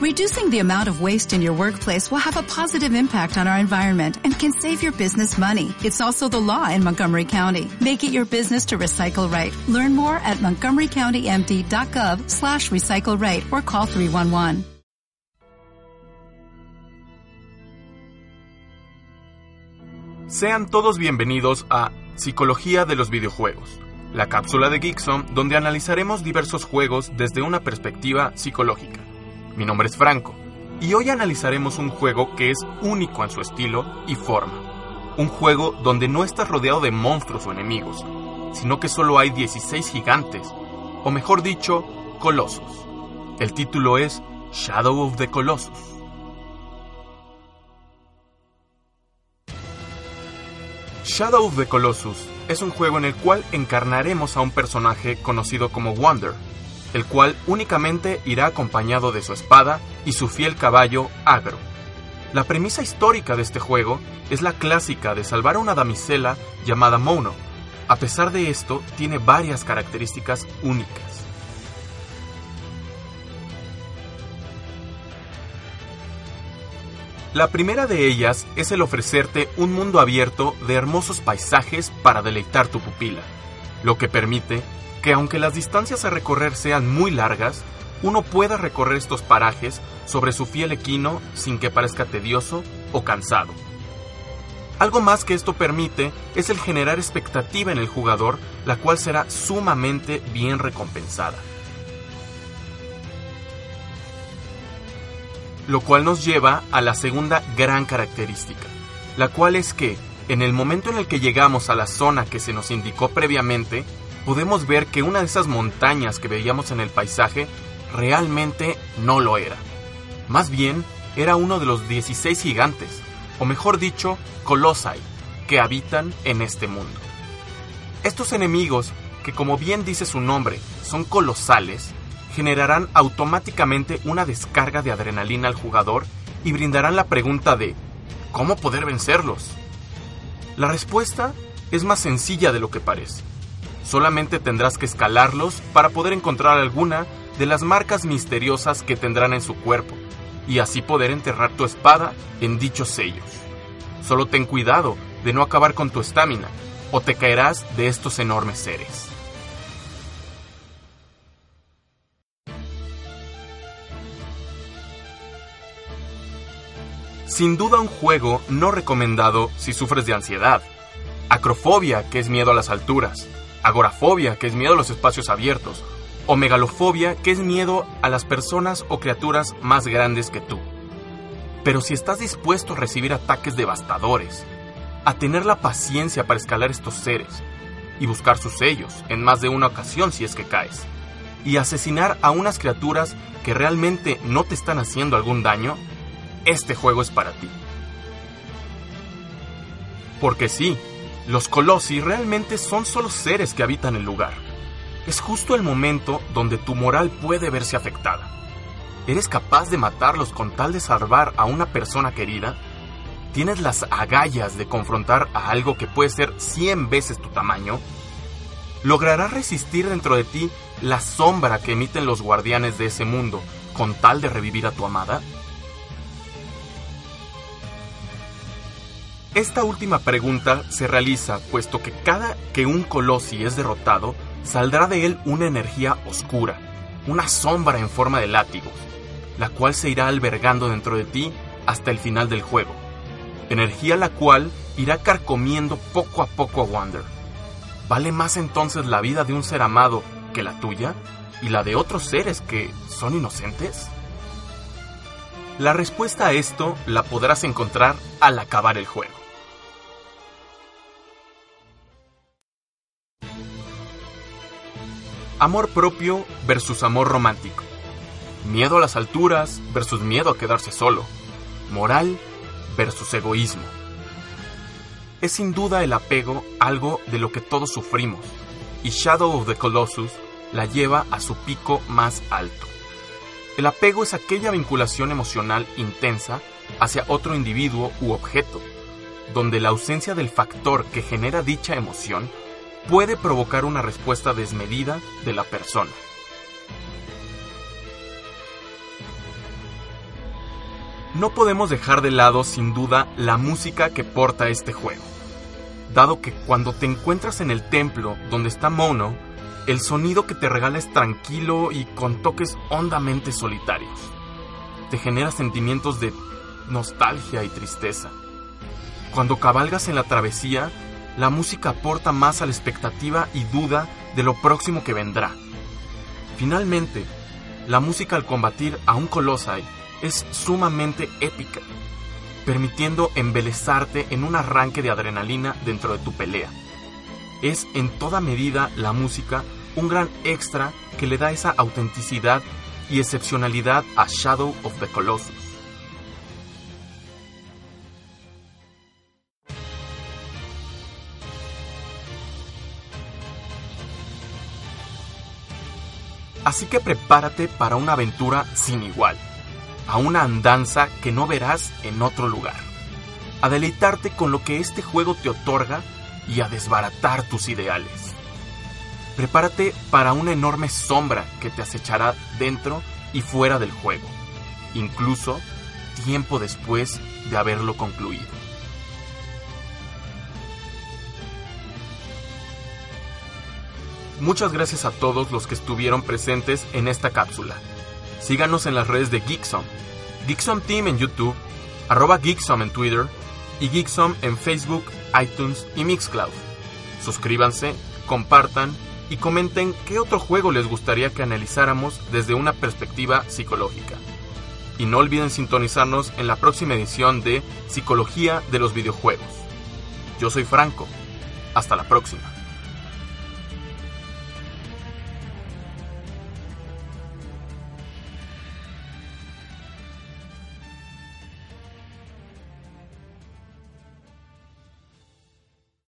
Reducing the amount of waste in your workplace will have a positive impact on our environment and can save your business money. It's also the law in Montgomery County. Make it your business to recycle right. Learn more at montgomerycountymd.gov slash recycle right or call 311. Sean todos bienvenidos a Psicología de los Videojuegos, la cápsula de Geekson donde analizaremos diversos juegos desde una perspectiva psicológica. Mi nombre es Franco y hoy analizaremos un juego que es único en su estilo y forma. Un juego donde no estás rodeado de monstruos o enemigos, sino que solo hay 16 gigantes, o mejor dicho, colosos. El título es Shadow of the Colossus. Shadow of the Colossus es un juego en el cual encarnaremos a un personaje conocido como Wonder, el cual únicamente irá acompañado de su espada y su fiel caballo Agro. La premisa histórica de este juego es la clásica de salvar a una damisela llamada Mono. A pesar de esto, tiene varias características únicas. La primera de ellas es el ofrecerte un mundo abierto de hermosos paisajes para deleitar tu pupila, lo que permite que aunque las distancias a recorrer sean muy largas, uno pueda recorrer estos parajes sobre su fiel equino sin que parezca tedioso o cansado. Algo más que esto permite es el generar expectativa en el jugador, la cual será sumamente bien recompensada. Lo cual nos lleva a la segunda gran característica, la cual es que, en el momento en el que llegamos a la zona que se nos indicó previamente, podemos ver que una de esas montañas que veíamos en el paisaje realmente no lo era. Más bien, era uno de los 16 gigantes, o mejor dicho, colosai, que habitan en este mundo. Estos enemigos, que como bien dice su nombre, son colosales, generarán automáticamente una descarga de adrenalina al jugador y brindarán la pregunta de ¿cómo poder vencerlos? La respuesta es más sencilla de lo que parece. Solamente tendrás que escalarlos para poder encontrar alguna de las marcas misteriosas que tendrán en su cuerpo y así poder enterrar tu espada en dichos sellos. Solo ten cuidado de no acabar con tu estamina o te caerás de estos enormes seres. Sin duda un juego no recomendado si sufres de ansiedad, acrofobia, que es miedo a las alturas, agorafobia, que es miedo a los espacios abiertos, o megalofobia, que es miedo a las personas o criaturas más grandes que tú. Pero si estás dispuesto a recibir ataques devastadores, a tener la paciencia para escalar estos seres y buscar sus sellos en más de una ocasión si es que caes, y asesinar a unas criaturas que realmente no te están haciendo algún daño, este juego es para ti. Porque sí, los Colossi realmente son solo seres que habitan el lugar. Es justo el momento donde tu moral puede verse afectada. ¿Eres capaz de matarlos con tal de salvar a una persona querida? ¿Tienes las agallas de confrontar a algo que puede ser 100 veces tu tamaño? ¿Lograrás resistir dentro de ti la sombra que emiten los guardianes de ese mundo con tal de revivir a tu amada? Esta última pregunta se realiza puesto que cada que un Colossi es derrotado, saldrá de él una energía oscura, una sombra en forma de látigo, la cual se irá albergando dentro de ti hasta el final del juego. Energía la cual irá carcomiendo poco a poco a Wander. ¿Vale más entonces la vida de un ser amado que la tuya y la de otros seres que son inocentes? La respuesta a esto la podrás encontrar al acabar el juego. Amor propio versus amor romántico. Miedo a las alturas versus miedo a quedarse solo. Moral versus egoísmo. Es sin duda el apego algo de lo que todos sufrimos, y Shadow of the Colossus la lleva a su pico más alto. El apego es aquella vinculación emocional intensa hacia otro individuo u objeto, donde la ausencia del factor que genera dicha emoción puede provocar una respuesta desmedida de la persona. No podemos dejar de lado sin duda la música que porta este juego, dado que cuando te encuentras en el templo donde está Mono, el sonido que te regala es tranquilo y con toques hondamente solitarios. Te genera sentimientos de nostalgia y tristeza. Cuando cabalgas en la travesía, la música aporta más a la expectativa y duda de lo próximo que vendrá. Finalmente, la música al combatir a un Colosai es sumamente épica, permitiendo embelezarte en un arranque de adrenalina dentro de tu pelea. Es en toda medida la música un gran extra que le da esa autenticidad y excepcionalidad a Shadow of the Colossus. Así que prepárate para una aventura sin igual a una andanza que no verás en otro lugar, a deleitarte con lo que este juego te otorga y a desbaratar tus ideales. Prepárate para una enorme sombra que te acechará dentro y fuera del juego, incluso tiempo después de haberlo concluido. Muchas gracias a todos los que estuvieron presentes en esta cápsula. Síganos en las redes de Geeksom, Geeksom Team en YouTube, arroba Geeksom en Twitter y Geeksom en Facebook, iTunes y Mixcloud. Suscríbanse, compartan y comenten qué otro juego les gustaría que analizáramos desde una perspectiva psicológica. Y no olviden sintonizarnos en la próxima edición de Psicología de los Videojuegos. Yo soy Franco. Hasta la próxima.